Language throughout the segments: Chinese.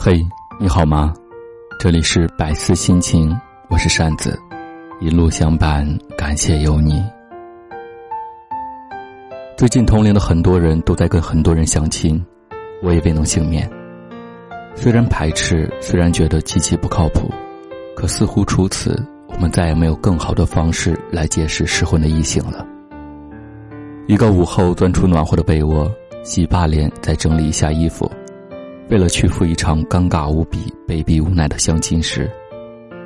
嘿，你好吗？这里是百思心情，我是扇子，一路相伴，感谢有你。最近同龄的很多人都在跟很多人相亲，我也未能幸免。虽然排斥，虽然觉得极其不靠谱，可似乎除此，我们再也没有更好的方式来结识失婚的异性了。一个午后，钻出暖和的被窝，洗把脸，再整理一下衣服。为了去赴一场尴尬无比、被逼无奈的相亲时，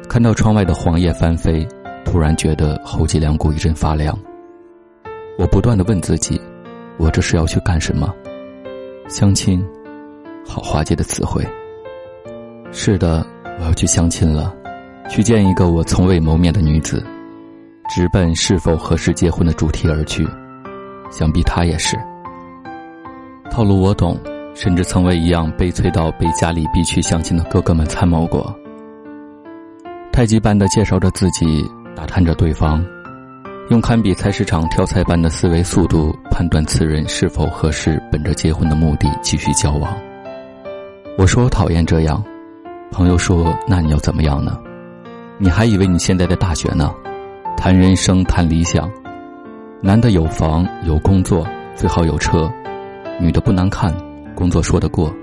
看到窗外的黄叶翻飞，突然觉得后脊梁骨一阵发凉。我不断的问自己：我这是要去干什么？相亲，好滑稽的词汇。是的，我要去相亲了，去见一个我从未谋面的女子，直奔是否合适结婚的主题而去。想必她也是。套路我懂。甚至曾为一样悲催到被家里逼去相亲的哥哥们参谋过。太极般的介绍着自己，打探着对方，用堪比菜市场挑菜般的思维速度判断此人是否合适，本着结婚的目的继续交往。我说我讨厌这样，朋友说那你要怎么样呢？你还以为你现在在大学呢？谈人生谈理想，男的有房有工作，最好有车，女的不难看。工作说得过，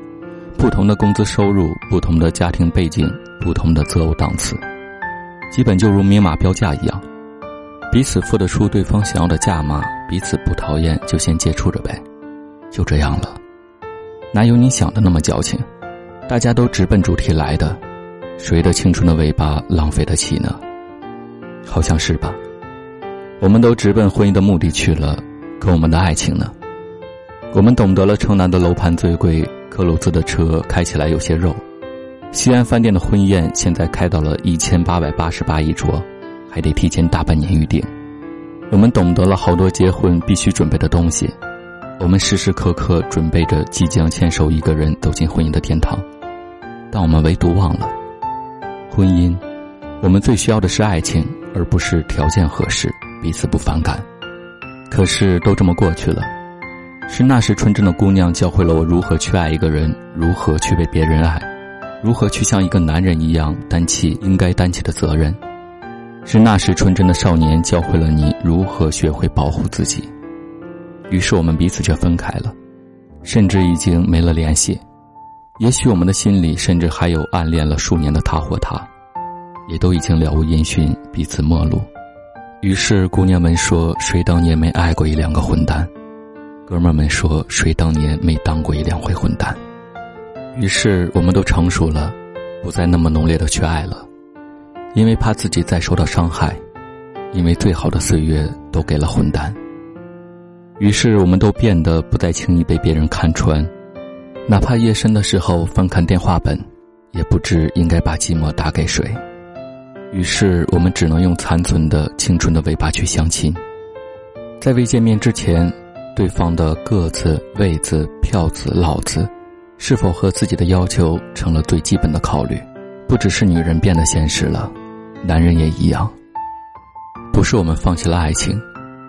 不同的工资收入，不同的家庭背景，不同的择偶档次，基本就如明码标价一样，彼此付得出对方想要的价码，彼此不讨厌就先接触着呗，就这样了，哪有你想的那么矫情？大家都直奔主题来的，谁的青春的尾巴浪费得起呢？好像是吧？我们都直奔婚姻的目的去了，可我们的爱情呢？我们懂得了城南的楼盘最贵，克鲁兹的车开起来有些肉，西安饭店的婚宴现在开到了一千八百八十八一桌，还得提前大半年预定。我们懂得了好多结婚必须准备的东西，我们时时刻刻准备着即将牵手一个人走进婚姻的天堂，但我们唯独忘了，婚姻，我们最需要的是爱情，而不是条件合适、彼此不反感。可是都这么过去了。是那时纯真的姑娘教会了我如何去爱一个人，如何去被别人爱，如何去像一个男人一样担起应该担起的责任。是那时纯真的少年教会了你如何学会保护自己。于是我们彼此却分开了，甚至已经没了联系。也许我们的心里甚至还有暗恋了数年的他或她，也都已经了无音讯，彼此陌路。于是姑娘们说：“谁当年没爱过一两个混蛋？”哥们儿们说：“谁当年没当过一两回混蛋？”于是我们都成熟了，不再那么浓烈的去爱了，因为怕自己再受到伤害，因为最好的岁月都给了混蛋。于是我们都变得不再轻易被别人看穿，哪怕夜深的时候翻看电话本，也不知应该把寂寞打给谁。于是我们只能用残存的青春的尾巴去相亲，在未见面之前。对方的个子、位子、票子、老子，是否和自己的要求成了最基本的考虑？不只是女人变得现实了，男人也一样。不是我们放弃了爱情，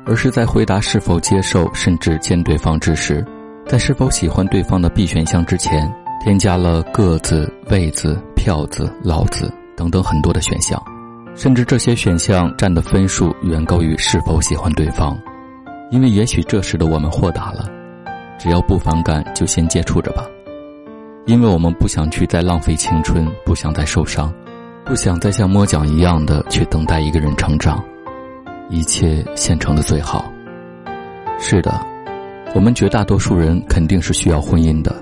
而是在回答是否接受甚至见对方之时，在是否喜欢对方的 B 选项之前，添加了个子、位子、票子、老子等等很多的选项，甚至这些选项占的分数远高于是否喜欢对方。因为也许这时的我们豁达了，只要不反感就先接触着吧。因为我们不想去再浪费青春，不想再受伤，不想再像摸奖一样的去等待一个人成长，一切现成的最好。是的，我们绝大多数人肯定是需要婚姻的，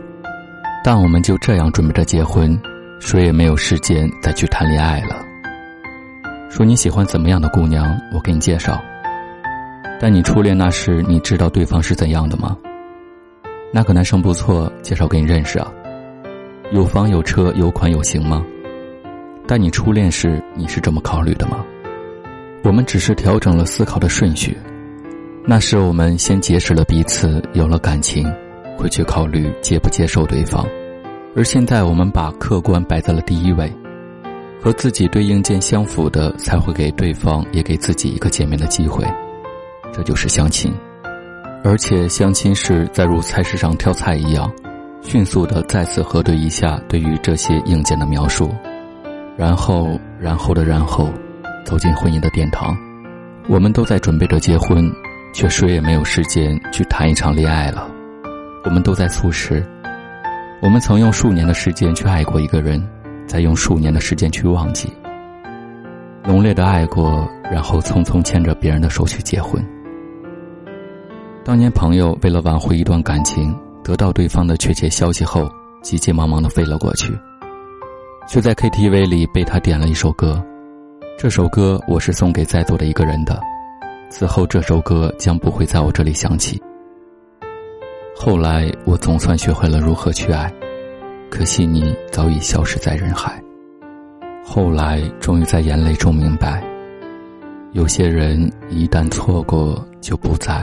但我们就这样准备着结婚，谁也没有时间再去谈恋爱了。说你喜欢怎么样的姑娘，我给你介绍。但你初恋那时，你知道对方是怎样的吗？那个男生不错，介绍给你认识啊。有房有车有款有型吗？但你初恋时，你是这么考虑的吗？我们只是调整了思考的顺序。那时我们先结识了彼此，有了感情，会去考虑接不接受对方。而现在我们把客观摆在了第一位，和自己对应件相符的，才会给对方也给自己一个见面的机会。这就是相亲，而且相亲是在如菜市场挑菜一样，迅速的再次核对一下对于这些硬件的描述，然后，然后的然后，走进婚姻的殿堂。我们都在准备着结婚，却谁也没有时间去谈一场恋爱了。我们都在促使，我们曾用数年的时间去爱过一个人，再用数年的时间去忘记。浓烈的爱过，然后匆匆牵着别人的手去结婚。当年朋友为了挽回一段感情，得到对方的确切消息后，急急忙忙的飞了过去，却在 KTV 里被他点了一首歌。这首歌我是送给在座的一个人的，此后这首歌将不会在我这里响起。后来我总算学会了如何去爱，可惜你早已消失在人海。后来终于在眼泪中明白，有些人一旦错过就不在。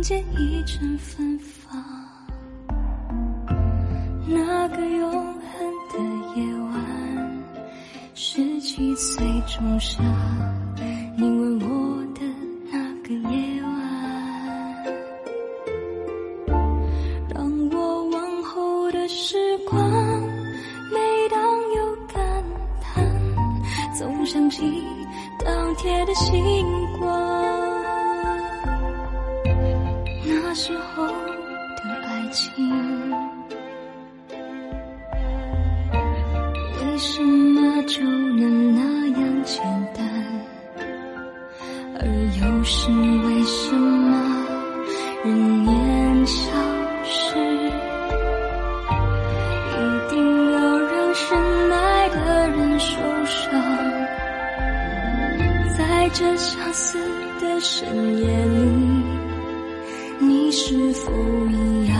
闻见一阵芬芳。那个永恒的夜晚，十七岁仲夏，你吻我那时候的爱情，为什么就能那样简单？而又是为什么人年消失，一定要让深爱的人受伤？在这相思的深夜里，是否一样，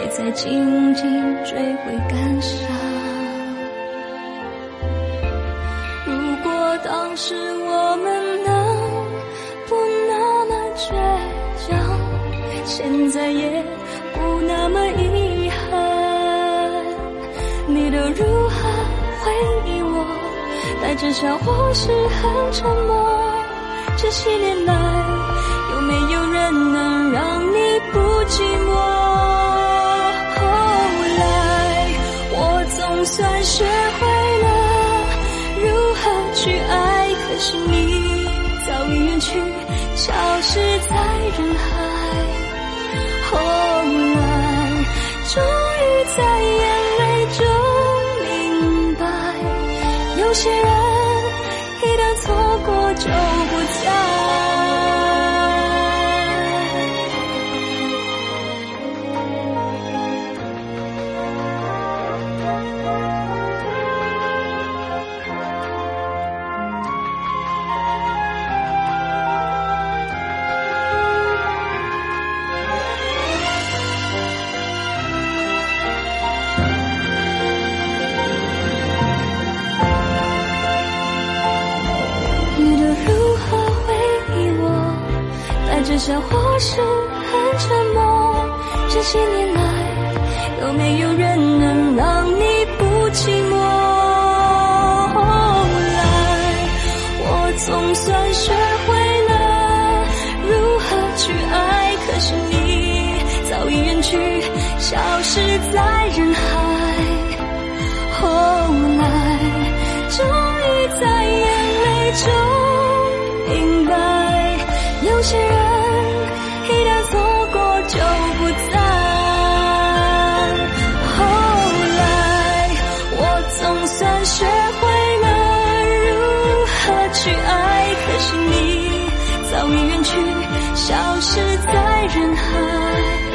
也在静静追悔感伤？如果当时我们能不那么倔强，现在也不那么遗憾，你都如何回忆我？带着笑或是很沉默，这些年来没有人能让你不寂寞？后来我总算学会了如何去爱，可是你早已远去，消失在人海。后来终于在眼泪中明白，有些人一旦。错过就不再。还是很沉默这些年来有没有人能让你不寂寞后来我总算学会了如何去爱可是你早已远去消失在人海后来终于在眼泪中明白有些人在人海。